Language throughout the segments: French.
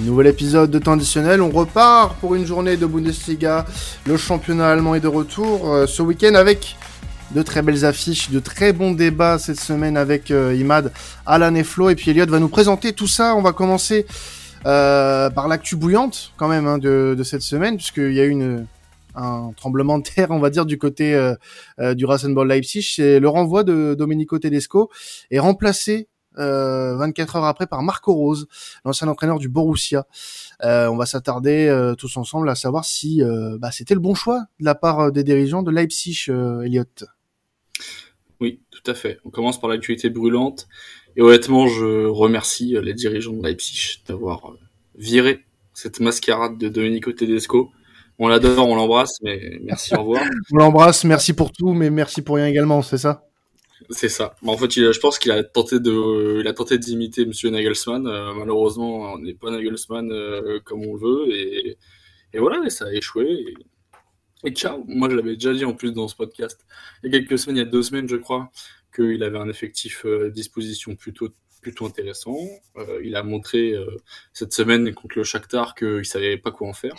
Nouvel épisode de temps on repart pour une journée de Bundesliga. Le championnat allemand est de retour euh, ce week-end avec de très belles affiches, de très bons débats cette semaine avec euh, Imad, Alan et Flo. Et puis Elliot va nous présenter tout ça. On va commencer euh, par l'actu bouillante quand même hein, de, cette semaine, puisqu'il y a eu un tremblement de terre, on va dire, du côté euh, du Rasenball Leipzig. C'est le renvoi de Domenico Tedesco est remplacé 24 heures après par Marco Rose, l'ancien entraîneur du Borussia. Euh, on va s'attarder euh, tous ensemble à savoir si euh, bah, c'était le bon choix de la part des dirigeants de Leipzig, Elliot. Oui, tout à fait. On commence par l'actualité brûlante. Et honnêtement, je remercie les dirigeants de Leipzig d'avoir viré cette mascarade de Domenico Tedesco. On l'adore, on l'embrasse, mais merci, au revoir. on l'embrasse, merci pour tout, mais merci pour rien également, c'est ça? C'est ça. en fait, je pense qu'il a tenté de, il a tenté d'imiter Monsieur Nagelsmann. Euh, malheureusement, on n'est pas Nagelsmann euh, comme on veut, et, et voilà, ça a échoué. Et, ciao. Moi, je l'avais déjà dit en plus dans ce podcast. Il y a quelques semaines, il y a deux semaines, je crois, qu'il avait un effectif euh, disposition plutôt plutôt intéressant. il a montré cette semaine contre le Shakhtar qu'il savait pas quoi en faire.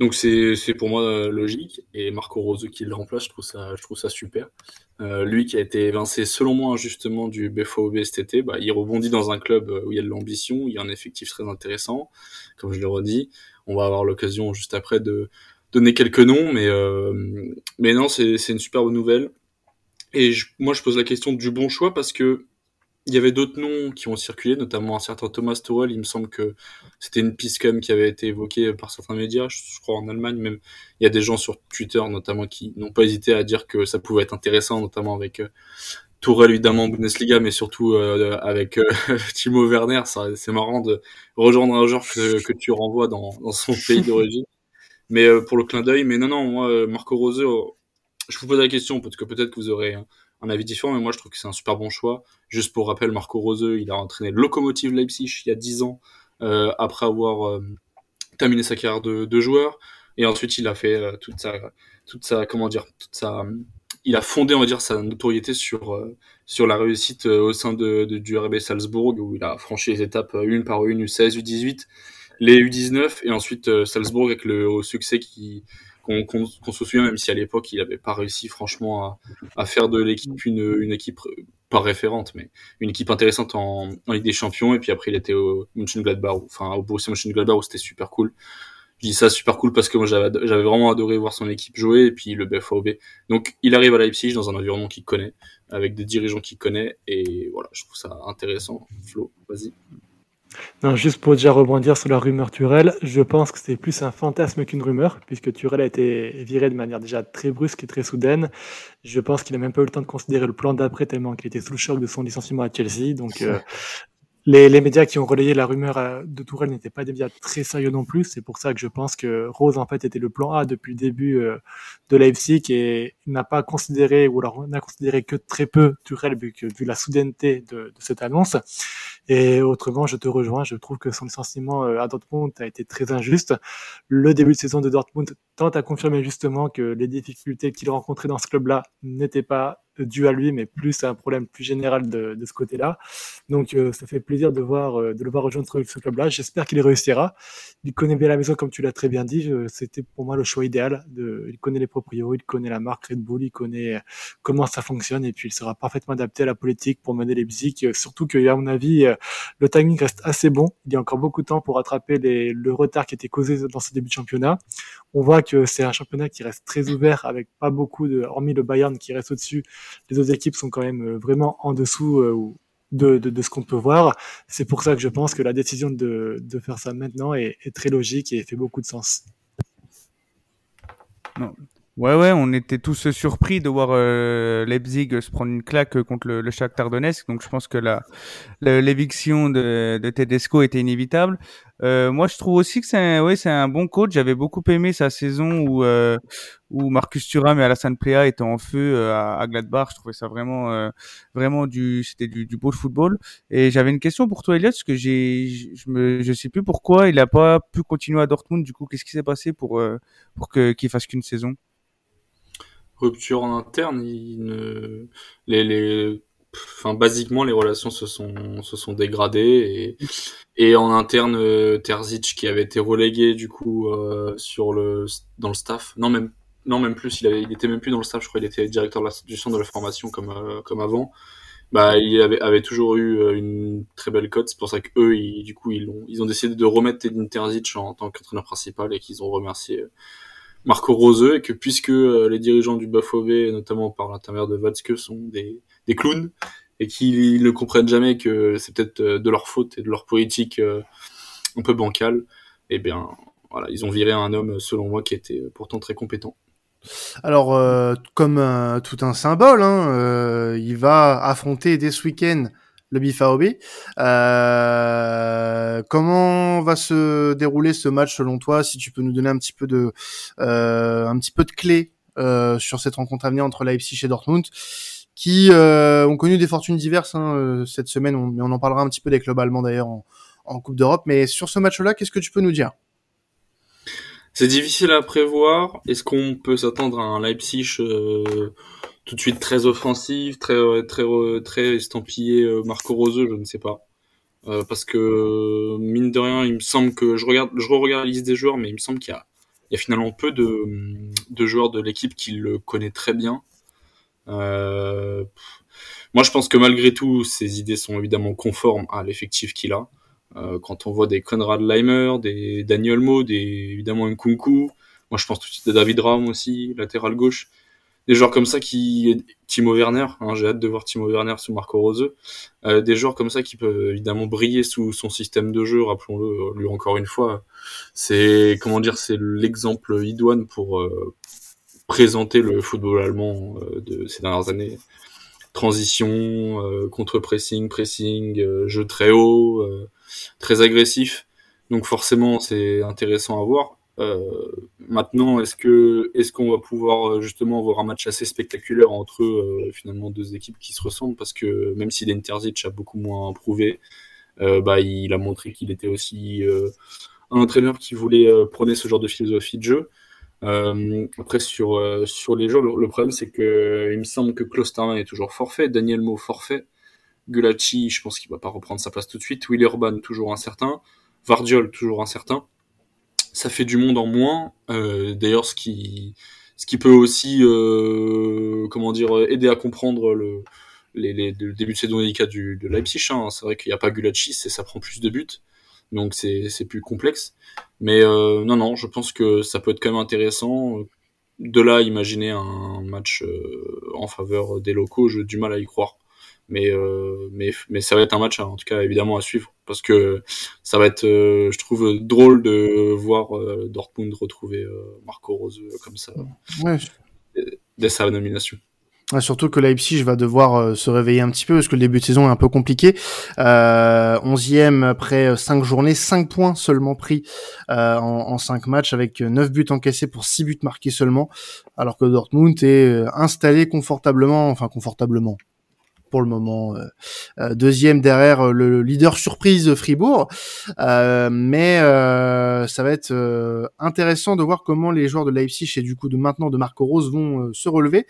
Donc c'est pour moi euh, logique et Marco Rose qui le remplace, je trouve ça je trouve ça super. Euh, lui qui a été évincé selon moi injustement du BFOB cet été, bah, il rebondit dans un club euh, où il y a de l'ambition, il y a un effectif très intéressant, comme je le redis. On va avoir l'occasion juste après de donner quelques noms, mais euh, mais non c'est une super bonne nouvelle. Et moi je pose la question du bon choix parce que il y avait d'autres noms qui ont circulé, notamment un certain Thomas Tuchel. Il me semble que c'était une piste quand qui avait été évoquée par certains médias, je crois en Allemagne même. Il y a des gens sur Twitter notamment qui n'ont pas hésité à dire que ça pouvait être intéressant, notamment avec euh, Tourelle évidemment en Bundesliga, mais surtout euh, avec euh, Timo Werner. C'est marrant de rejoindre un joueur que, que tu renvoies dans, dans son pays d'origine. Mais euh, pour le clin d'œil, mais non, non, moi, Marco Rose, je vous pose la question, parce que peut-être que vous aurez un avis différent, mais moi je trouve que c'est un super bon choix. Juste pour rappel, Marco Rose, il a entraîné le Lokomotiv Leipzig il y a 10 ans, euh, après avoir euh, terminé sa carrière de, joueur. Et ensuite, il a fait euh, toute sa, toute sa, comment dire, toute sa, il a fondé, on va dire, sa notoriété sur sur la réussite au sein de, du RB Salzbourg, où il a franchi les étapes une par une, U16, U18, les U19, et ensuite Salzbourg avec le succès qui qu'on se souvient, même si à l'époque il n'avait pas réussi franchement à, faire de l'équipe une, équipe euh, pas référente, mais une équipe intéressante en, Ligue des Champions. Et puis après il était au Mönchengladbach, enfin au Borussia Mönchengladbach où c'était super cool. Je dis ça super cool parce que moi j'avais vraiment adoré voir son équipe jouer et puis le BFOB. Donc il arrive à Leipzig dans un environnement qu'il connaît, avec des dirigeants qu'il connaît et voilà, je trouve ça intéressant. Flo, vas-y. Non, juste pour déjà rebondir sur la rumeur Turel, je pense que c'est plus un fantasme qu'une rumeur, puisque Turel a été viré de manière déjà très brusque et très soudaine. Je pense qu'il n'a même pas eu le temps de considérer le plan d'après tellement qu'il était sous le choc de son licenciement à Chelsea. Donc, euh, les, les, médias qui ont relayé la rumeur euh, de Tourelle n'étaient pas des médias très sérieux non plus. C'est pour ça que je pense que Rose, en fait, était le plan A depuis le début euh, de Leipzig et n'a pas considéré, ou alors n'a considéré que très peu Tourelle vu, que, vu la soudaineté de, de, cette annonce. Et autrement, je te rejoins. Je trouve que son licenciement euh, à Dortmund a été très injuste. Le début de saison de Dortmund tente à confirmer justement que les difficultés qu'il rencontrait dans ce club-là n'étaient pas dû à lui, mais plus à un problème plus général de, de ce côté-là. Donc, euh, ça fait plaisir de voir euh, de le voir rejoindre ce club-là. J'espère qu'il réussira. Il connaît bien la maison, comme tu l'as très bien dit. C'était pour moi le choix idéal. De, il connaît les proprios, il connaît la marque Red Bull, il connaît euh, comment ça fonctionne, et puis il sera parfaitement adapté à la politique pour mener les musiques. Surtout qu'à mon avis, le timing reste assez bon. Il y a encore beaucoup de temps pour rattraper les, le retard qui était causé dans ce début de championnat. On voit que c'est un championnat qui reste très ouvert, avec pas beaucoup de, hormis le Bayern qui reste au-dessus, les autres équipes sont quand même euh, vraiment en dessous euh, de, ce qu'on peut voir. C'est pour ça que je pense que la décision de, de faire ça maintenant est, est, très logique et fait beaucoup de sens. Non. Ouais, ouais, on était tous surpris de voir euh, Leipzig se prendre une claque contre le, le Shakhtar Donetsk. Donc, je pense que l'éviction de, de Tedesco était inévitable. Euh, moi, je trouve aussi que c'est un, ouais, c'est un bon coach. J'avais beaucoup aimé sa saison où, euh, où Marcus Thuram et Alassane Plea étaient en feu euh, à, à, Gladbach. Je trouvais ça vraiment, euh, vraiment du, c'était du, du beau football. Et j'avais une question pour toi, Elliot, parce que j'ai, je me, je sais plus pourquoi il a pas pu continuer à Dortmund. Du coup, qu'est-ce qui s'est passé pour, pour que, qu'il fasse qu'une saison? Rupture en interne, il ne... les, les enfin, basiquement, les relations se sont, se sont dégradées et, et en interne, euh, Terzic qui avait été relégué du coup euh, sur le, dans le staff, non même, non même plus, il, avait, il était même plus dans le staff, je crois, il était directeur de l'institution de la formation comme, euh, comme avant. Bah, il avait, avait toujours eu une très belle cote, c'est pour ça qu'eux, ils, du coup, ils ont, ils ont décidé de remettre Edin Terzic en, tant qu'entraîneur principal et qu'ils ont remercié Marco Roseux et que puisque les dirigeants du Bafové, notamment par l'intermédiaire de Vatske, sont des, des clowns et qu'ils ne comprennent jamais que c'est peut-être euh, de leur faute et de leur politique euh, un peu bancale, eh bien, voilà, ils ont viré un homme, selon moi, qui était pourtant très compétent. Alors, euh, comme tout un symbole, hein, il va affronter dès ce week-end le BFAOB. Euh, comment va se dérouler ce match selon toi Si tu peux nous donner un petit peu de, un petit peu de clés sur cette rencontre à venir entre Leipzig et Dortmund qui euh, ont connu des fortunes diverses hein, euh, cette semaine, on, mais on en parlera un petit peu des clubs allemands d'ailleurs en, Coupe d'Europe. Mais sur ce match-là, qu'est-ce que tu peux nous dire? C'est difficile à prévoir. Est-ce qu'on peut s'attendre à un Leipzig euh, tout de suite très offensif, très très très estampillé Marco Rose Je ne sais pas. parce que mine de rien, il me semble que je regarde, je re-regarde la liste des joueurs, mais il me semble qu'il y a, il y a finalement peu de, de joueurs de l'équipe qui le connaît très bien. Euh, moi, je pense que malgré tout, ses idées sont évidemment conformes à l'effectif qu'il a. Euh, quand on voit des Conrad Leimer, des Daniel Mo, des, évidemment Nkunku, moi je pense tout de suite à David Raum aussi, latéral gauche. Des joueurs comme ça qui... Timo Werner, hein, j'ai hâte de voir Timo Werner sous Marco Rose. Euh, des joueurs comme ça qui peuvent évidemment briller sous son système de jeu, rappelons-le lui encore une fois. C'est, comment dire, c'est l'exemple idoine pour, euh, présenter le football allemand euh, de ces dernières années. Transition, euh, contre-pressing, pressing, euh, jeu très haut, très agressif. Donc forcément, c'est intéressant à voir. Maintenant, est-ce qu'on va pouvoir justement avoir un match assez spectaculaire entre finalement deux équipes qui se ressemblent? Parce que même si Denterzic a beaucoup moins prouvé, bah il a montré qu'il était aussi un entraîneur qui voulait prôner ce genre de philosophie de jeu. Euh, après, sur, euh, les joueurs, le, problème, c'est que il me semble que Klosterman est toujours forfait, Daniel Mo forfait, Gulacsi, je pense qu'il va pas reprendre sa place tout de suite, Willy Urban, toujours incertain, Vardiol, toujours incertain. Ça fait du monde en moins. Euh, D'ailleurs, ce qui, ce qui peut aussi, euh, comment dire, aider à comprendre le, les, le début de saison délicat du, de Leipzig. Hein. C'est vrai qu'il n'y a pas Gulacsi, ça prend plus de buts donc c'est plus complexe. Mais euh, non, non, je pense que ça peut être quand même intéressant. De là, imaginer un match euh, en faveur des locaux, j'ai du mal à y croire. Mais, euh, mais, mais ça va être un match, en tout cas, évidemment, à suivre. Parce que ça va être, je trouve, drôle de voir Dortmund retrouver Marco Rose comme ça, ouais. dès sa nomination surtout que Leipzig va devoir euh, se réveiller un petit peu parce que le début de saison est un peu compliqué. Euh, 11e après 5 journées, 5 points seulement pris euh, en, en 5 matchs avec 9 buts encaissés pour 6 buts marqués seulement, alors que Dortmund est euh, installé confortablement, enfin confortablement pour le moment euh, deuxième derrière le leader surprise Fribourg. Euh, mais euh, ça va être intéressant de voir comment les joueurs de Leipzig et du coup de maintenant de Marco Rose vont se relever.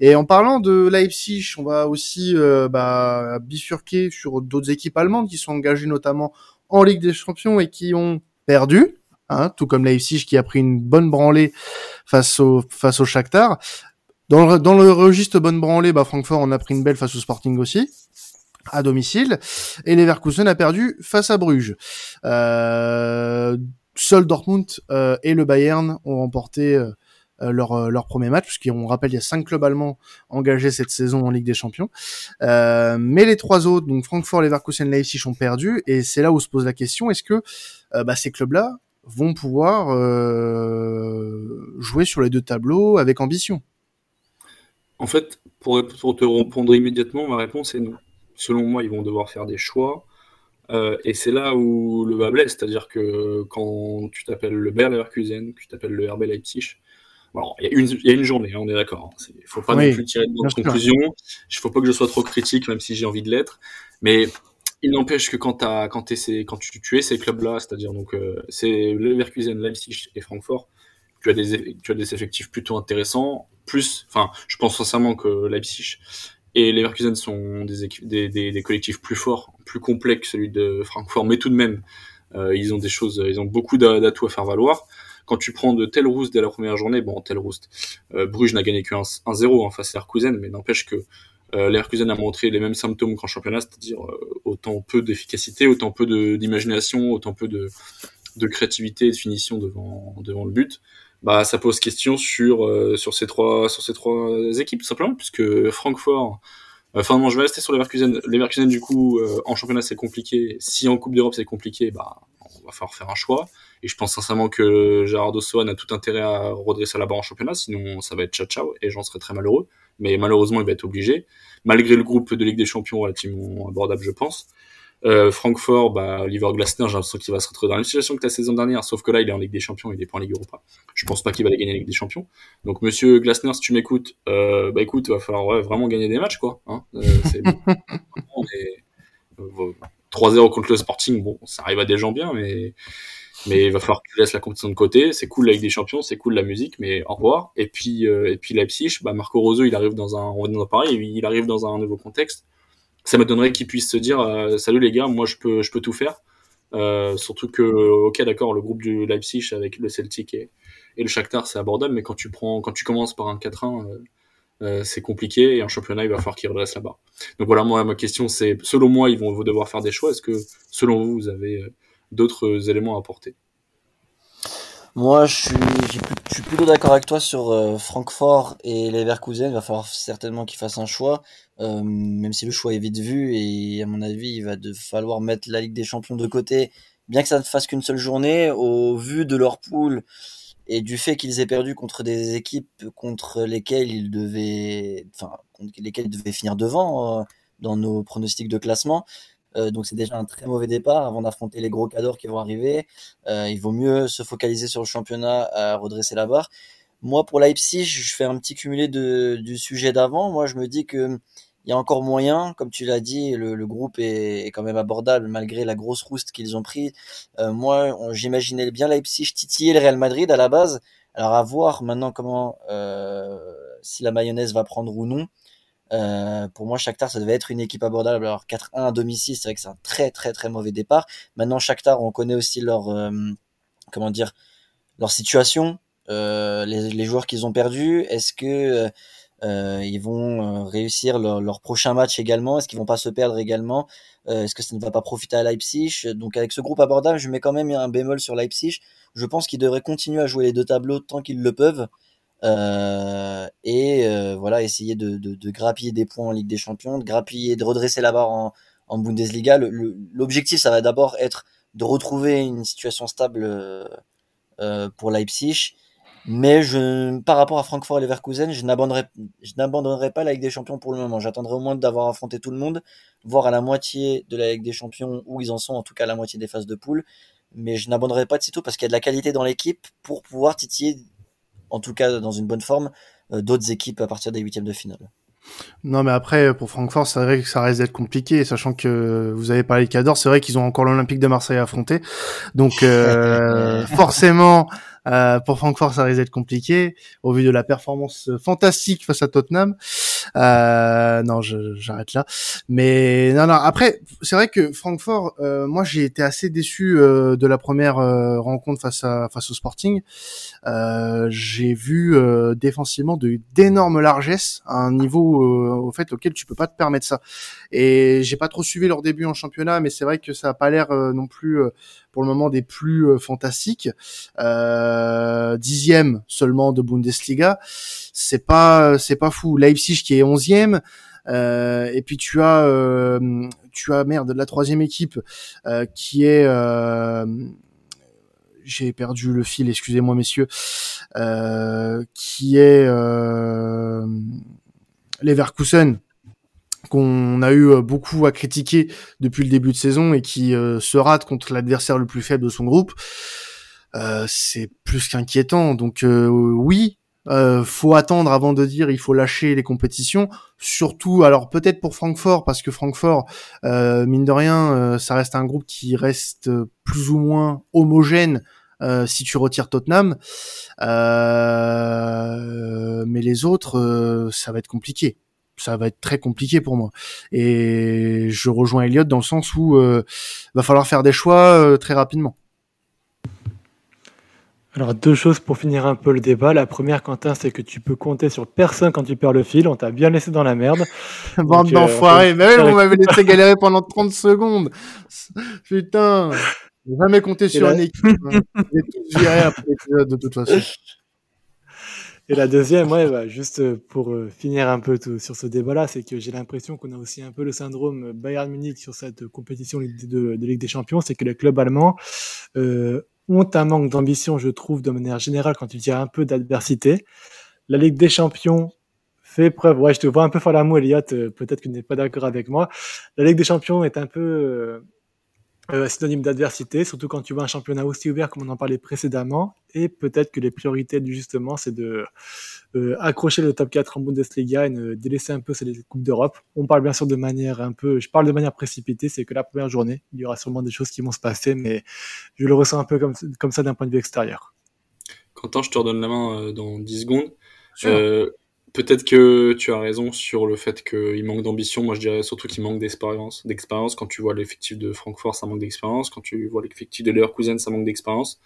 Et en parlant de Leipzig, on va aussi euh, bah, bifurquer sur d'autres équipes allemandes qui sont engagées notamment en Ligue des Champions et qui ont perdu, hein, tout comme Leipzig qui a pris une bonne branlée face au face au Shakhtar. Dans le, registre bonne branlée, bah, Francfort en a pris une belle face au Sporting aussi à domicile et Leverkusen a perdu face à Bruges. Euh, seul Dortmund euh, et le Bayern ont remporté euh, euh, leur, premier match, puisqu'on rappelle, il y a cinq clubs allemands engagés cette saison en Ligue des Champions. Mais les trois autres, donc Francfort, Leverkusen, Leipzig, ont perdu, et c'est là où se pose la question, est-ce que bah, ces clubs-là vont pouvoir jouer sur les deux tableaux avec ambition? En fait, pour, pour, te répondre immédiatement, ma réponse est non. Selon moi, ils vont devoir faire des choix. Euh, et c'est là où le bas blesse, c'est-à-dire que quand tu t'appelles le Bayer Leverkusen, que tu t'appelles le RB Leipzig, il y, a une, y a une journée, hein, on est d'accord. Il hein. faut pas non plus tirer de conclusion. Il faut pas que je sois trop critique, même si j'ai envie de l'être. Mais il n'empêche que quand, as, quand, es, quand tu, tu es ces clubs-là, c'est-à-dire donc euh, c'est Leverkusen, Leipzig et Francfort, tu as des tu as des effectifs plutôt intéressants. Plus, enfin, je pense sincèrement que Leipzig Et les Leverkusen sont des, des, des, des, collectifs plus forts, plus complets que celui de Francfort, mais tout de même, euh, ils ont des choses, ils ont beaucoup d'atouts à faire valoir. Quand tu prends de tel Roost dès la première journée, bon, tel Roost, euh, Bruges n'a gagné que 1-0 en face à Leverkusen, mais n'empêche que euh, Leverkusen a montré les mêmes symptômes qu'en championnat, c'est-à-dire euh, autant peu d'efficacité, autant peu d'imagination, autant peu de, de créativité et de finition devant, devant le but bah ça pose question sur euh, sur ces trois sur ces trois équipes tout simplement puisque Francfort enfin non je vais rester sur les Leverkusen. Leverkusen du coup euh, en championnat c'est compliqué. Si en Coupe d'Europe c'est compliqué bah on va falloir faire un choix. Et je pense sincèrement que Gerardo Soane a tout intérêt à redresser la barre en championnat sinon ça va être ciao ciao et j'en serais très malheureux. Mais malheureusement il va être obligé. Malgré le groupe de Ligue des Champions relativement abordable je pense euh, Francfort, bah, Oliver Glasner, j'ai l'impression qu'il va se retrouver dans la même situation que la saison dernière, sauf que là, il est en Ligue des Champions, il est pas en Ligue Europa. Je pense pas qu'il va aller gagner la Ligue des Champions. Donc, monsieur Glasner, si tu m'écoutes, euh, bah écoute, il va falloir ouais, vraiment gagner des matchs, quoi. Hein euh, 3-0 euh, contre le Sporting, bon, ça arrive à des gens bien, mais mais il va falloir que tu laisses la compétition de côté. C'est cool la Ligue des Champions, c'est cool la musique, mais au revoir. Et puis euh, et puis Leipzig, bah Marco Rose, il arrive dans un, on va pareil, il arrive dans un nouveau contexte ça m'étonnerait qu'ils puissent se dire euh, salut les gars, moi je peux je peux tout faire. Euh, surtout que ok d'accord le groupe du Leipzig avec le Celtic et, et le Shakhtar c'est abordable mais quand tu prends quand tu commences par un 4-1 euh, euh, c'est compliqué et en championnat il va falloir qu'ils redressent là-bas. Donc voilà moi ma question c'est selon moi ils vont devoir faire des choix est-ce que selon vous vous avez d'autres éléments à apporter? Moi, je suis, plutôt d'accord avec toi sur euh, Francfort et Leverkusen. Il va falloir certainement qu'ils fassent un choix, euh, même si le choix est vite vu. Et à mon avis, il va de falloir mettre la Ligue des Champions de côté, bien que ça ne fasse qu'une seule journée. Au vu de leur poule et du fait qu'ils aient perdu contre des équipes contre lesquelles ils devaient, enfin, contre lesquelles ils devaient finir devant euh, dans nos pronostics de classement, euh, donc c'est déjà un très mauvais départ avant d'affronter les gros cadors qui vont arriver. Euh, il vaut mieux se focaliser sur le championnat à redresser la barre. Moi pour Leipzig, je fais un petit cumulé de, du sujet d'avant. Moi je me dis que il y a encore moyen, comme tu l'as dit, le, le groupe est, est, quand même abordable malgré la grosse rouste qu'ils ont pris. Euh, moi, j'imaginais bien Leipzig titiller le Real Madrid à la base. Alors à voir maintenant comment euh, si la mayonnaise va prendre ou non. Euh, pour moi, Shakhtar, ça devait être une équipe abordable. Alors 4-1 à domicile, c'est vrai que c'est un très très très mauvais départ. Maintenant, Shakhtar, on connaît aussi leur euh, comment dire leur situation, euh, les, joueurs qu'ils ont perdus. Est-ce que ils vont réussir leur, leur, prochain match également? Est-ce qu'ils vont pas se perdre également? Est-ce que ça ne va pas profiter à Leipzig? Donc avec ce groupe abordable, je mets quand même un bémol sur Leipzig. Je pense qu'ils devraient continuer à jouer les deux tableaux tant qu'ils le peuvent. Euh, et euh, voilà, essayer de, de, grappiller des points en Ligue des Champions, de grappiller, de redresser la barre en, Bundesliga. L'objectif, ça va d'abord être de retrouver une situation stable euh, pour Leipzig. Mais je, par rapport à Francfort et Leverkusen, je n'abandonnerai, je n'abandonnerai pas la Ligue des Champions pour le moment. J'attendrai au moins d'avoir affronté tout le monde, voir à la moitié de la Ligue des Champions où ils en sont, en tout cas à la moitié des phases de poule. Mais je n'abandonnerai pas de sitôt parce qu'il y a de la qualité dans l'équipe pour pouvoir titiller en tout cas dans une bonne forme, euh, d'autres équipes à partir des huitièmes de finale. Non, mais après, pour Francfort, c'est vrai que ça reste d'être compliqué, sachant que vous avez parlé de Cador, c'est vrai qu'ils ont encore l'Olympique de Marseille à affronter. Donc, euh, forcément, euh, pour Francfort, ça risque d'être compliqué au vu de la performance fantastique face à Tottenham. Euh, non, j'arrête là. Mais non, non. Après, c'est vrai que Francfort, euh, moi, j'ai été assez déçu euh, de la première euh, rencontre face à face au Sporting. j'ai vu défensivement de d'énormes largesses un niveau au fait auquel tu peux pas te permettre ça. Et j'ai pas trop suivi leur début en championnat, mais c'est vrai que ça a pas l'air non plus pour le moment des plus euh, fantastiques. Euh, dixième seulement de Bundesliga, c'est pas c'est pas fou. Leipzig qui est onzième. Euh, et puis tu as euh, tu as merde la troisième équipe euh, qui est euh, j'ai perdu le fil, excusez-moi messieurs, qui est Leverkusen qu'on a eu euh, beaucoup à critiquer depuis le début de saison et qui euh, se rate contre l'adversaire le plus faible de son groupe, euh, c'est plus qu'inquiétant. Donc oui, faut attendre avant de dire il faut lâcher les compétitions. Surtout, alors peut-être pour Francfort parce que Francfort, mine de rien, ça reste un groupe qui reste plus ou moins homogène. si tu retires Tottenham, mais les autres, ça va être compliqué ça va être très compliqué pour moi. Et je rejoins Elliot dans le sens où euh, va falloir faire des choix euh, très rapidement. Alors deux choses pour finir un peu le débat. La première, Quentin, c'est que tu peux compter sur personne quand tu perds le fil. On t'a bien laissé dans la merde. Bande d'enfoirés. Mais oui, on m'avait laissé galérer pendant 30 secondes. Putain. Jamais compté sur une équipe. Hein. J'ai tout viré après l'épisode de toute façon. Et la deuxième, ouais, bah, juste euh, pour euh, finir un peu tout, sur ce débat-là, c'est que j'ai l'impression qu'on a aussi un peu le syndrome Bayern Munich sur cette compétition de, de, Ligue des Champions, c'est que les clubs allemands euh, ont un manque d'ambition, je trouve, de manière générale, quand il y a un peu d'adversité. La Ligue des Champions fait preuve, ouais, je te vois un peu faire la moue, euh, peut-être que tu n'es pas d'accord avec moi. La Ligue des Champions est un peu euh, synonyme d'adversité, surtout quand tu vois un championnat aussi ouvert comme on en parlait précédemment. Et peut-être que les priorités du justement, c'est de euh, accrocher le top 4 en Bundesliga et de délaisser un peu ces Coupes d'Europe. On parle bien sûr de manière un peu, je parle de manière précipitée, c'est que la première journée, il y aura sûrement des choses qui vont se passer, mais je le ressens un peu comme, comme ça d'un point de vue extérieur. Quentin, je te redonne la main euh, dans 10 secondes. Euh, Peut-être que tu as raison sur le fait qu'il manque d'ambition. Moi, je dirais surtout qu'il manque d'expérience. D'expérience, quand tu vois l'effectif de Francfort, ça manque d'expérience. Quand tu vois l'effectif de Leverkusen, ça manque d'expérience.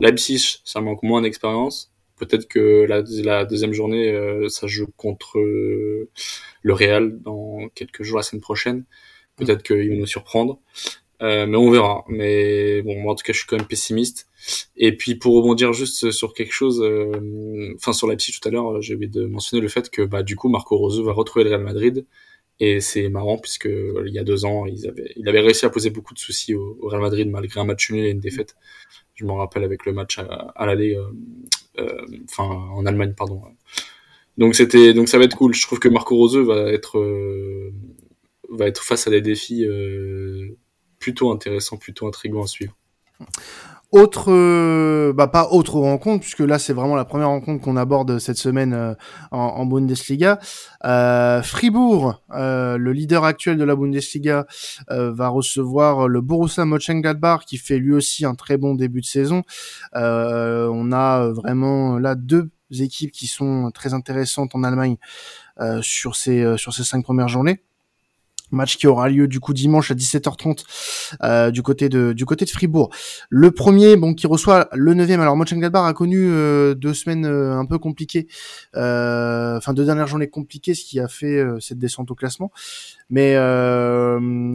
Leipzig, ça manque moins d'expérience. Peut-être que la, la, deuxième journée, euh, ça joue contre euh, le Real dans quelques jours la semaine prochaine. Peut-être qu'ils vont nous surprendre. Euh, mais on verra. Mais bon, moi en tout cas, je suis quand même pessimiste. Et puis pour rebondir juste sur quelque chose, euh, enfin sur la tout à l'heure, j'ai oublié de mentionner le fait que bah du coup Marco Rose va retrouver le Real Madrid. Et c'est marrant puisque il y a deux ans, ils avaient, il avait réussi à poser beaucoup de soucis au, Real Madrid malgré un match nul et une défaite. Je m'en rappelle avec le match à, à l'aller, euh, enfin en Allemagne, pardon. Donc c'était, donc ça va être cool. Je trouve que Marco Rose va être, va être face à des défis plutôt intéressant, plutôt intriguant à suivre. Autre, euh, bah pas autre rencontre, puisque là c'est vraiment la première rencontre qu'on aborde cette semaine euh, en, Bundesliga. Euh, Fribourg, le leader actuel de la Bundesliga, va recevoir le Borussia Mönchengladbach, qui fait lui aussi un très bon début de saison. on a vraiment là deux équipes qui sont très intéressantes en Allemagne sur ces sur ces cinq premières journées. Match qui aura lieu du coup dimanche à 17h30 euh, du côté de du côté de Fribourg. Le premier, bon, qui reçoit le 9 Alors Mönchengladbach a connu euh, deux semaines euh, un peu compliquées, enfin deux dernières journées compliquées, ce qui a fait cette descente au classement. Mais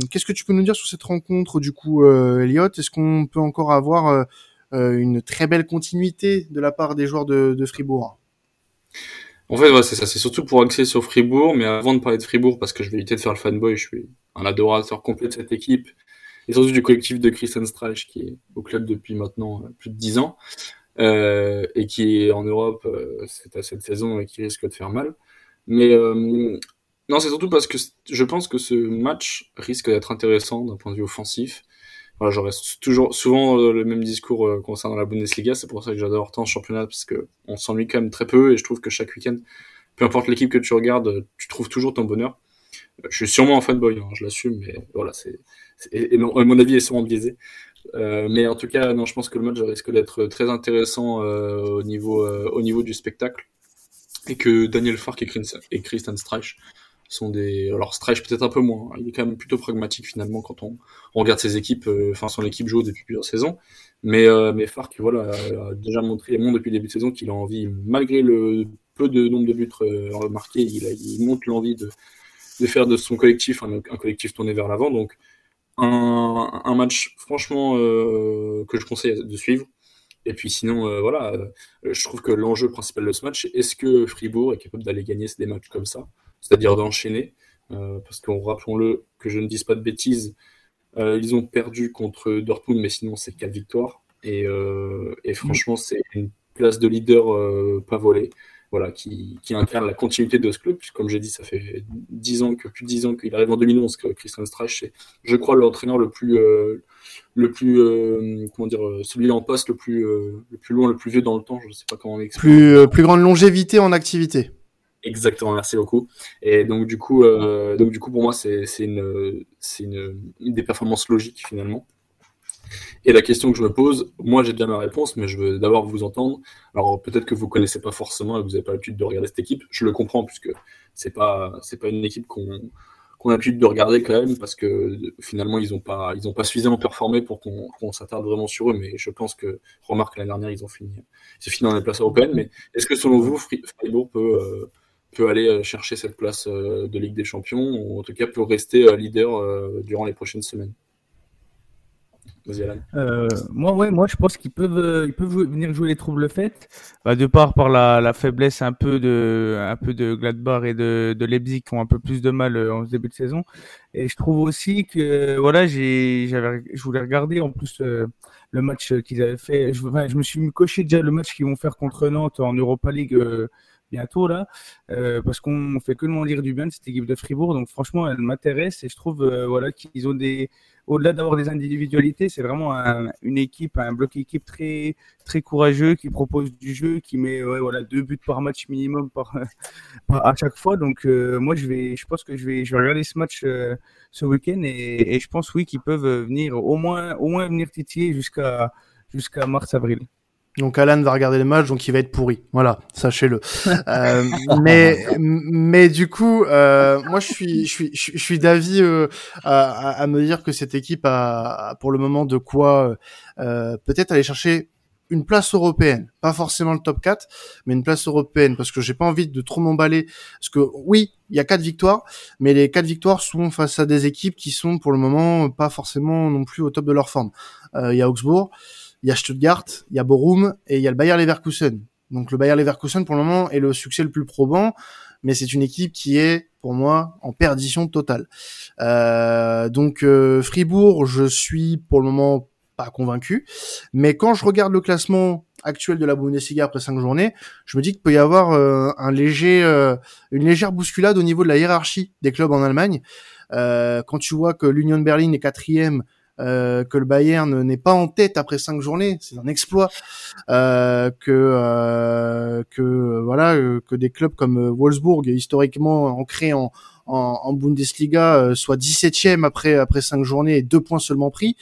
qu'est-ce que tu peux nous dire sur cette rencontre du coup, Elliot Est-ce qu'on peut encore avoir une très belle continuité de la part des joueurs de Fribourg? En fait, ouais, c'est ça. C'est surtout pour axer sur Fribourg. Mais avant de parler de Fribourg, parce que je vais éviter de faire le fanboy, je suis un adorateur complet de cette équipe. Et surtout du collectif de Christian Streich, qui est au club depuis maintenant euh, plus de 10 ans. Euh, et qui est en Europe euh, à cette saison et qui risque de faire mal. Mais euh, non, c'est surtout parce que je pense que ce match risque d'être intéressant d'un point de vue offensif j'aurais toujours souvent euh, le même discours euh, concernant la Bundesliga. C'est pour ça que j'adore tant ce championnat parce que on s'ennuie quand même très peu et je trouve que chaque week-end, peu importe l'équipe que tu regardes, euh, tu trouves toujours ton bonheur. Je suis sûrement un fanboy, hein, je l'assume, mais voilà, c'est mon, avis est sûrement biaisé. Mais en tout cas, non, je pense que le match risque d'être très intéressant au niveau au niveau du spectacle et que Daniel Fark et Christian Streich sont des alors Streich peut-être un peu moins hein. il est quand même plutôt pragmatique finalement quand on, regarde ses équipes euh, enfin son équipe joue depuis plusieurs saisons. Mais euh, mais Fark voilà a déjà montré monde depuis le début de saison qu'il a envie malgré le peu de nombre de buts euh, marqués il, montre l'envie de, de faire de son collectif un, collectif tourné vers l'avant. Donc un, match franchement euh, que je conseille de suivre. Et puis sinon, euh, voilà, je trouve que l'enjeu principal de ce match, est-ce que Fribourg est capable d'aller gagner des matchs comme ça? C'est-à-dire d'enchaîner. Euh, parce qu'on rappelons-le, que je ne dise pas de bêtises, euh, ils ont perdu contre Dortmund, mais sinon c'est quatre victoires. Et, euh, franchement, c'est une place de leader pas volée, voilà, qui, incarne la continuité de ce club. Comme j'ai dit, ça fait dix ans que plus de dix ans qu'il arrive en 2011 que Christian Streich, c'est, je crois, l'entraîneur le plus, le plus, comment dire, celui en poste le plus, le plus loin, le plus vieux dans le temps. Je sais pas comment on explique. Plus grande longévité en activité. Exactement, merci beaucoup. Et donc du coup, euh, donc du coup pour moi c'est une une, une, des performances logiques finalement. Et la question que je me pose, moi j'ai déjà ma réponse, mais je veux d'abord vous entendre. Alors peut-être que vous connaissez pas forcément et que vous n'avez pas l'habitude de regarder cette équipe. Je le comprends puisque c'est pas pas une équipe qu'on qu'on a l'habitude de regarder quand même parce que finalement ils ont pas ils pas suffisamment performé pour qu'on s'attarde vraiment sur eux. Mais je pense que remarque l'année dernière ils ont fini c'est fini dans les places européennes. Mais est-ce que selon vous Fribourg peut euh, peut aller euh, chercher cette place euh, de Ligue des Champions ou en tout cas peut rester leader durant les prochaines semaines? Euh, moi, ouais, moi, je pense qu'ils peuvent, euh, ils peuvent venir jouer les troubles faites, bah, de part par la, la, faiblesse un peu de, un peu de Gladbach et de, de Leipzig qui ont un peu plus de mal euh, en ce début de saison. Et je trouve aussi que, voilà, j'ai, j'avais, je voulais regarder en plus euh, le match qu'ils avaient fait. Je, je me suis coché déjà le match qu'ils vont faire contre Nantes en Europa League bientôt là, euh, parce qu'on fait que le dire du bien de cette équipe de Fribourg. Donc franchement, elle m'intéresse et je trouve voilà qu'ils ont des au-delà d'avoir des individualités, c'est vraiment une équipe, un bloc équipe très très courageux qui propose du jeu, qui met voilà deux buts par match minimum par, à chaque fois. Donc euh, moi je vais, je pense que je vais, je vais regarder ce match euh, ce week-end et, et, je pense oui qu'ils peuvent venir au moins au moins venir titiller jusqu'à jusqu'à mars avril. Donc Alan va regarder les matchs, donc il va être pourri. Voilà, sachez-le. euh, mais mais du coup, euh, moi je suis je suis je suis d'avis euh, à, à, me dire que cette équipe a, pour le moment de quoi euh, peut-être aller chercher une place européenne, pas forcément le top 4, mais une place européenne parce que j'ai pas envie de trop m'emballer parce que oui, il y a quatre victoires, mais les quatre victoires sont face à des équipes qui sont pour le moment pas forcément non plus au top de leur forme. Euh, il y a Augsbourg, il y a Stuttgart, il y a Borum et il y a le Bayer Leverkusen. Donc le Bayer Leverkusen pour le moment est le succès le plus probant, mais c'est une équipe qui est pour moi en perdition totale. Euh, donc euh, Fribourg, je suis pour le moment pas convaincu, mais quand je regarde le classement actuel de la Bundesliga après cinq journées, je me dis qu'il peut y avoir euh, un léger, euh, une légère bousculade au niveau de la hiérarchie des clubs en Allemagne. quand tu vois que l'Union Berlin est quatrième euh, que le Bayern n'est pas en tête après cinq journées, c'est un exploit. Euh, que euh, que voilà que des clubs comme Wolfsburg, historiquement ancrés en, en, en Bundesliga, soient 17e après après cinq journées et deux points seulement pris.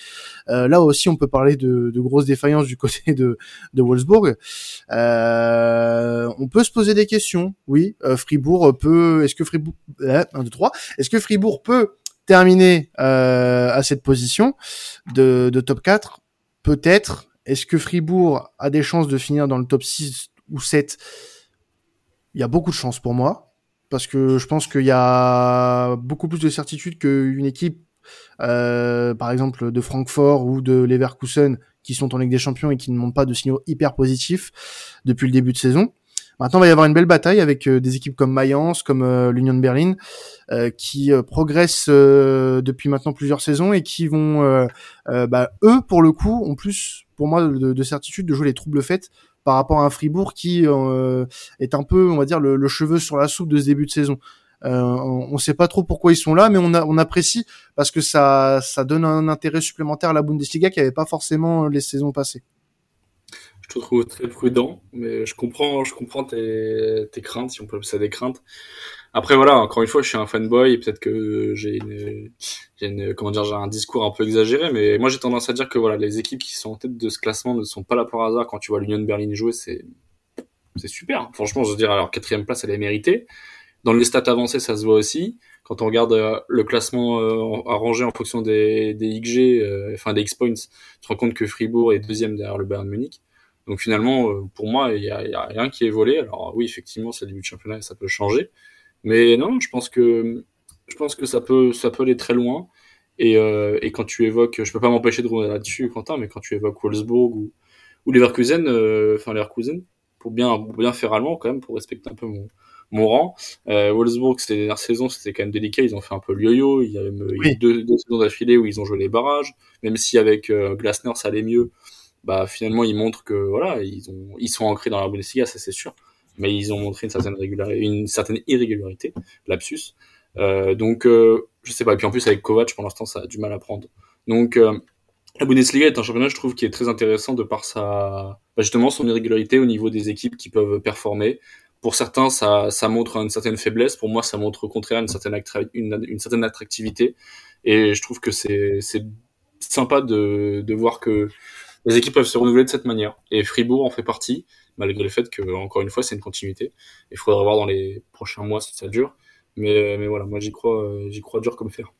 là aussi, on peut parler de, de grosses défaillances du côté de de Wolfsburg. on peut se poser des questions. Oui, Fribourg peut. Est-ce que Fribourg 1, 2, 3. Est-ce que Fribourg peut terminer euh, à cette position de, top 4 Peut-être. Est-ce que Fribourg a des chances de finir dans le top 6 ou 7 Il y a beaucoup de chances pour moi. Parce que je pense qu'il y a beaucoup plus de certitude qu'une équipe, euh, par exemple, de Francfort ou de Leverkusen, qui sont en Ligue des Champions et qui ne montrent pas de signaux hyper positifs depuis le début de saison. Maintenant, il va y avoir une belle bataille avec euh, des équipes comme Mayence, comme euh, l'Union de Berlin, euh, qui progressent depuis maintenant plusieurs saisons et qui vont, bah, eux, pour le coup, ont plus, pour moi, de, certitude de jouer les troubles faites par rapport à un Fribourg qui est un peu, on va dire, le, cheveu sur la soupe de ce début de saison. on ne sait pas trop pourquoi ils sont là, mais on, apprécie parce que ça, ça donne un intérêt supplémentaire à la Bundesliga qui avait pas forcément les saisons passées trouve très prudent, mais je comprends, je comprends tes, tes craintes, si on peut appeler ça des craintes. Après voilà, encore une fois, je suis un fanboy peut-être que j'ai une, une, comment dire, j'ai un discours un peu exagéré, mais moi j'ai tendance à dire que voilà, les équipes qui sont en tête de ce classement ne sont pas là par hasard. Quand tu vois l'Union Berlin jouer, c'est c'est super. Franchement, je veux dire, alors quatrième place, elle est méritée. Dans les stats avancées, ça se voit aussi. Quand on regarde euh, le classement euh, arrangé en fonction des, des XG, euh, enfin des X-points, tu te rends compte que Fribourg est deuxième derrière le Bayern Munich. Donc finalement, euh, pour moi, il y a, rien qui est volé. Alors oui, effectivement, c'est le début de championnat et ça peut changer. Mais non, je pense que je pense que ça peut ça peut aller très loin. Et, euh, et quand tu évoques, je peux pas m'empêcher de revenir là-dessus, Quentin, mais quand tu évoques Wolfsburg ou, ou Leverkusen, euh, enfin Leverkusen, pour bien pour bien faire allemand quand même, pour respecter un peu mon mon rang. Euh, Wolfsburg, c'était dernière saison, c'était quand même délicat. Ils ont fait un peu le yo-yo. Il y a eu deux, deux, saisons d'affilée où ils ont joué les barrages. Même si avec euh, Glasner ça allait mieux, bah finalement ils montrent que voilà ils ont ils sont ancrés dans la Bundesliga ça c'est sûr. Mais ils ont montré une certaine régularité une certaine irrégularité lapsus. Euh, donc euh, je sais pas. Et puis en plus avec Kovac pour l'instant ça a du mal à prendre. Donc euh, la Bundesliga est un championnat je trouve qui est très intéressant de par sa bah, justement son irrégularité au niveau des équipes qui peuvent performer. Pour certains ça ça montre une certaine faiblesse. Pour moi ça montre au contraire une certaine une, une certaine attractivité. Et je trouve que c'est c'est sympa de, de voir que les équipes peuvent se renouveler de cette manière. Et Fribourg en fait partie, malgré le fait que, encore une fois, c'est une continuité. Il faudra voir dans les prochains mois si ça dure. Mais, mais voilà, moi j'y crois, j'y crois dur comme fer.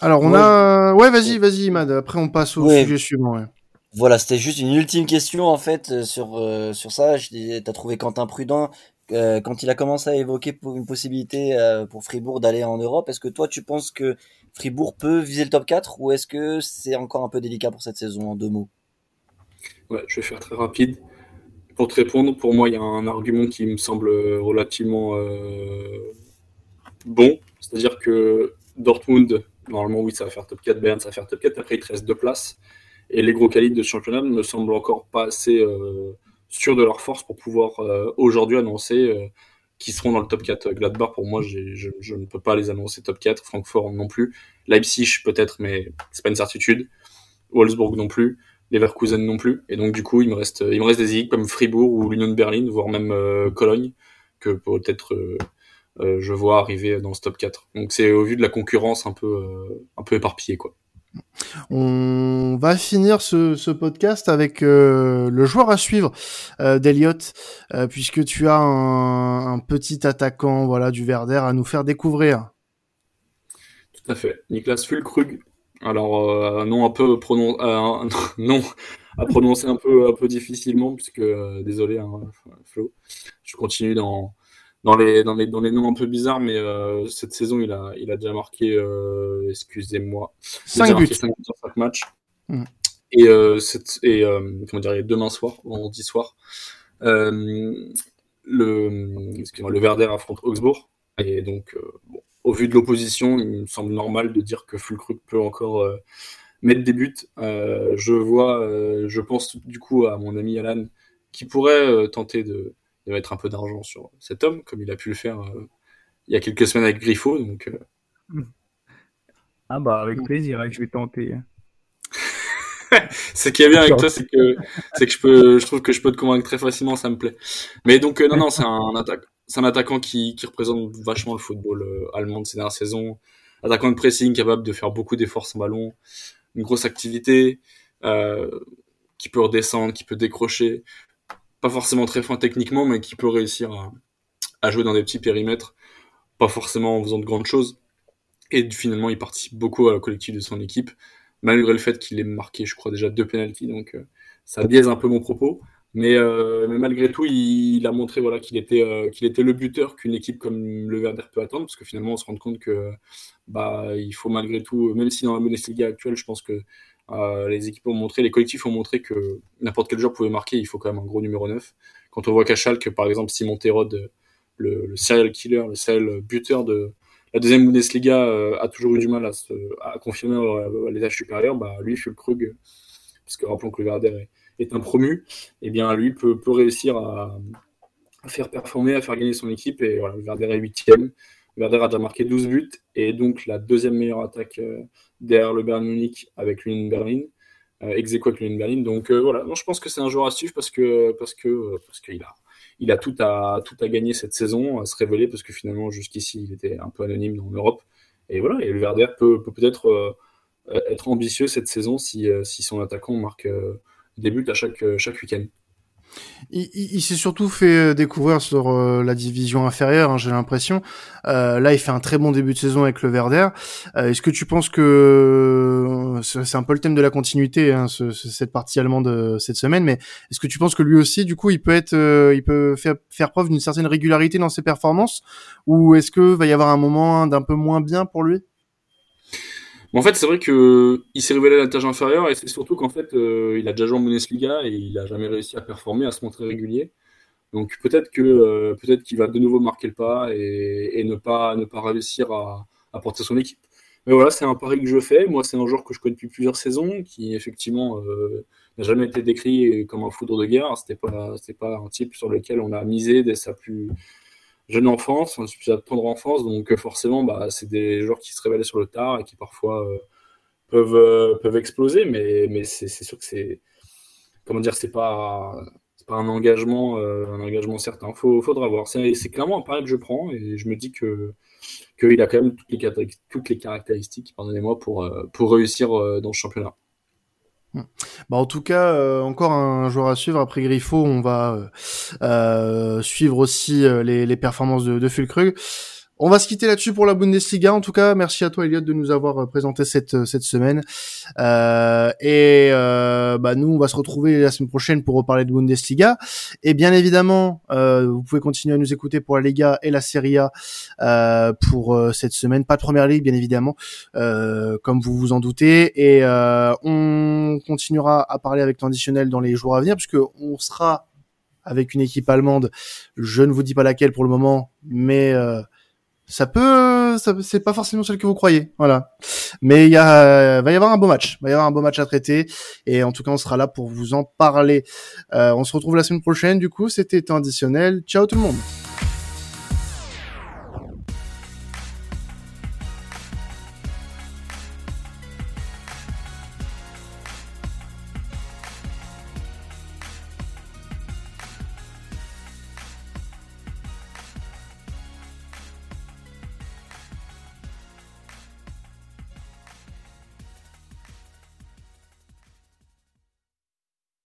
Alors on a, ouais, vas-y, vas-y, Imad. Après on passe au sujet suivant. Ouais. Voilà, c'était juste une ultime question en fait euh, sur euh, sur ça. T'as trouvé Quentin prudent euh, quand il a commencé à évoquer pour une possibilité pour Fribourg d'aller en Europe. Est-ce que toi tu penses que Fribourg peut viser le top 4 ou est-ce que c'est encore un peu délicat pour cette saison en deux mots? Je vais faire très rapide. Pour te répondre, pour moi, il y a un argument qui me semble relativement bon. C'est-à-dire que Dortmund, normalement, oui, ça va faire top 4, Bern, ça va faire top 4. Après, il te reste deux places. Et les gros qualités de championnat ne me semblent encore pas assez euh, sûrs de leur force pour pouvoir euh, aujourd'hui annoncer euh, qu'ils seront dans le top 4. Gladbach, pour moi, je, je, ne peux pas les annoncer top 4. Francfort non plus. Leipzig, peut-être, mais c'est pas une certitude. Wolfsburg non plus. Leverkusen non plus. Et donc, du coup, il me reste, il me reste des équipes comme Fribourg ou l'Union de Berlin, voire même Cologne, que peut-être je vois arriver dans ce top 4. Donc, c'est au vu de la concurrence un peu, un peu éparpillée, quoi. On va finir ce, podcast avec euh, le joueur à suivre euh, d'Eliott, euh, puisque tu as un, petit attaquant voilà du Verder à nous faire découvrir. Tout à fait, Niklas Fulkrug. Alors non un peu pronon non à prononcer un peu un peu difficilement puisque désolé hein, Flo, je continue dans dans les, dans les, dans les noms un peu bizarres, mais euh, cette saison, il a, il a déjà marqué, euh, excusez-moi, 5 buts. 5 buts sur 5 matchs. Mm. Et, euh, et euh, comment dire, demain soir, vendredi soir, le, le Verder affronte Augsbourg. Et donc, bon, au vu de l'opposition, il me semble normal de dire que Fulkrug peut encore mettre des buts. je vois, je pense du coup à mon ami Alan qui pourrait tenter de de mettre un peu d'argent sur cet homme, comme il a pu le faire euh, il y a quelques semaines avec Griffo. Donc, euh. Ah bah avec plaisir, je vais tenter. Ce qui est bien avec toi, c'est que c'est que je peux, je trouve que je peux te convaincre très facilement, ça me plaît. Mais donc euh, non non, c'est un attaque, c'est un attaquant qui, qui représente vachement le football allemand de ces dernières saisons. Attaquant de pressing, capable de faire beaucoup d'efforts sans ballon, une grosse activité, qui peut redescendre, qui peut décrocher pas forcément très fin techniquement, mais qui peut réussir à, jouer dans des petits périmètres, pas forcément en faisant de grandes choses. Et finalement, il participe beaucoup à la collective de son équipe, malgré le fait qu'il ait marqué, je crois, déjà deux penalties, donc euh, ça biaise un peu mon propos. Mais, euh, malgré tout, il, a montré voilà, qu'il était, euh, qu'il était le buteur qu'une équipe comme le Werder peut attendre, parce que finalement, on se rend compte que bah, il faut malgré tout, même si dans la Bundesliga actuelle, je pense que euh, les équipes ont montré, les collectifs ont montré que n'importe quel joueur pouvait marquer, il faut quand même un gros numéro 9. Quand on voit qu'à Schalke, par exemple, Simon Terod, le, serial killer, le serial buteur de la deuxième Bundesliga, euh, a toujours eu du mal à, se, à confirmer les âges supérieurs, bah, lui, Fulkrug, puisque rappelons que le Werder est, un promu, eh bien lui peut, réussir à, à, faire performer, à faire gagner son équipe, et voilà, le Werder est huitième. Werder a déjà marqué 12 buts et donc la deuxième meilleure attaque euh, derrière le Bayern Munich avec l'Union Berlin, euh, ex l'Union Berlin. Donc euh, voilà, je pense que c'est un joueur à suivre parce que parce qu'il a il a tout à tout à gagner cette saison, à se révéler parce que finalement jusqu'ici il était un peu anonyme en Europe. Et voilà, et le Werder peut peut-être être ambitieux cette saison si, si son attaquant marque des buts à chaque chaque week-end. Il, s'est surtout fait euh, découvrir sur euh, la division inférieure, hein, j'ai l'impression. Euh, là, il fait un très bon début de saison avec le Verder. Euh, est-ce que tu penses que c'est un peu le thème de la continuité, hein, ce, cette partie allemande cette semaine, mais est-ce que tu penses que lui aussi, du coup, il peut être, il peut faire, faire preuve d'une certaine régularité dans ses performances, ou est-ce que va y avoir un moment d'un peu moins bien pour lui? En fait, c'est vrai que il s'est révélé à l'étage inférieur et c'est surtout qu'en fait, euh, il a déjà joué en Bundesliga et il a jamais réussi à performer, à se montrer régulier. Donc peut-être que euh, peut-être qu'il va de nouveau marquer le pas et, ne pas ne pas réussir à, à porter son équipe. Mais voilà, c'est un pari que je fais. Moi, c'est un joueur que je connais depuis plusieurs saisons, qui effectivement euh, n'a jamais été décrit comme un foudre de guerre. C'était pas c'était pas un type sur lequel on a misé dès sa plus jeune enfance, depuis sa tendre enfance, donc euh, forcément, bah, c'est des joueurs qui se révèlent sur le tard et qui parfois euh, peuvent, euh, peuvent exploser, mais, c'est sûr que c'est, comment dire, c'est pas, un engagement, un engagement certain. Faut, faudra voir. C'est clairement un pari que je prends et je me dis que qu'il a quand même toutes les, toutes les caractéristiques, pardonnez-moi, pour, pour réussir dans ce championnat. Hmm. Bah en tout cas, euh, encore un joueur à suivre. Après Griffo, on va euh, euh suivre aussi les, les, performances de, de Fulkrug. On va se quitter là-dessus pour la Bundesliga. En tout cas, merci à toi, Elliot, de nous avoir euh, présenté cette euh, cette semaine. Euh, et euh, bah, nous, on va se retrouver la semaine prochaine pour reparler de Bundesliga. Et bien évidemment, euh, vous pouvez continuer à nous écouter pour la Liga et la Serie A euh, pour cette semaine. Pas de première ligue, bien évidemment, comme vous vous en doutez. Et on continuera à parler avec traditionnel dans les jours à venir, puisque on sera avec une équipe allemande. Je ne vous dis pas laquelle pour le moment, mais ça peut, ça, c'est pas forcément celle que vous croyez, voilà. Mais il y a, va y avoir un beau match, va y avoir un beau match à traiter, et en tout cas on sera là pour vous en parler. Euh, on se retrouve la semaine prochaine, du coup, c'était additionnel. Ciao tout le monde.